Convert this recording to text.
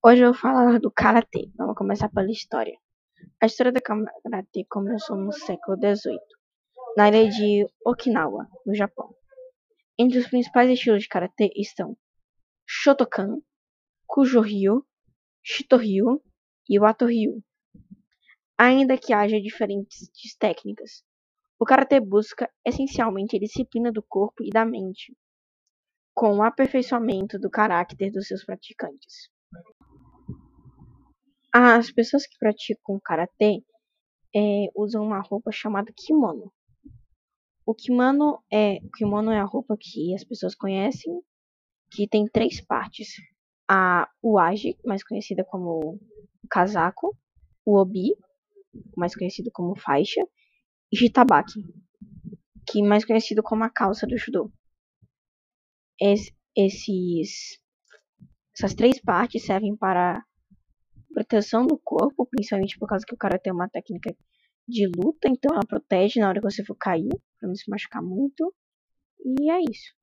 Hoje eu vou falar do Karatê. Vamos começar pela história. A história do Karatê começou no século XVIII, na ilha de Okinawa, no Japão. Entre os principais estilos de Karatê estão Shotokan, Kujo-ryu, Shito-ryu e Wato-ryu. Ainda que haja diferentes técnicas, o Karatê busca essencialmente a disciplina do corpo e da mente, com o aperfeiçoamento do caráter dos seus praticantes. As pessoas que praticam karatê é, usam uma roupa chamada kimono. O kimono é, o kimono é a roupa que as pessoas conhecem, que tem três partes. A uage, mais conhecida como casaco, o obi, mais conhecido como faixa, e jitabaki, que mais conhecido como a calça do judô. Es, esses, essas três partes servem para proteção do corpo, principalmente por causa que o cara tem uma técnica de luta, então ela protege na hora que você for cair, pra não se machucar muito. E é isso.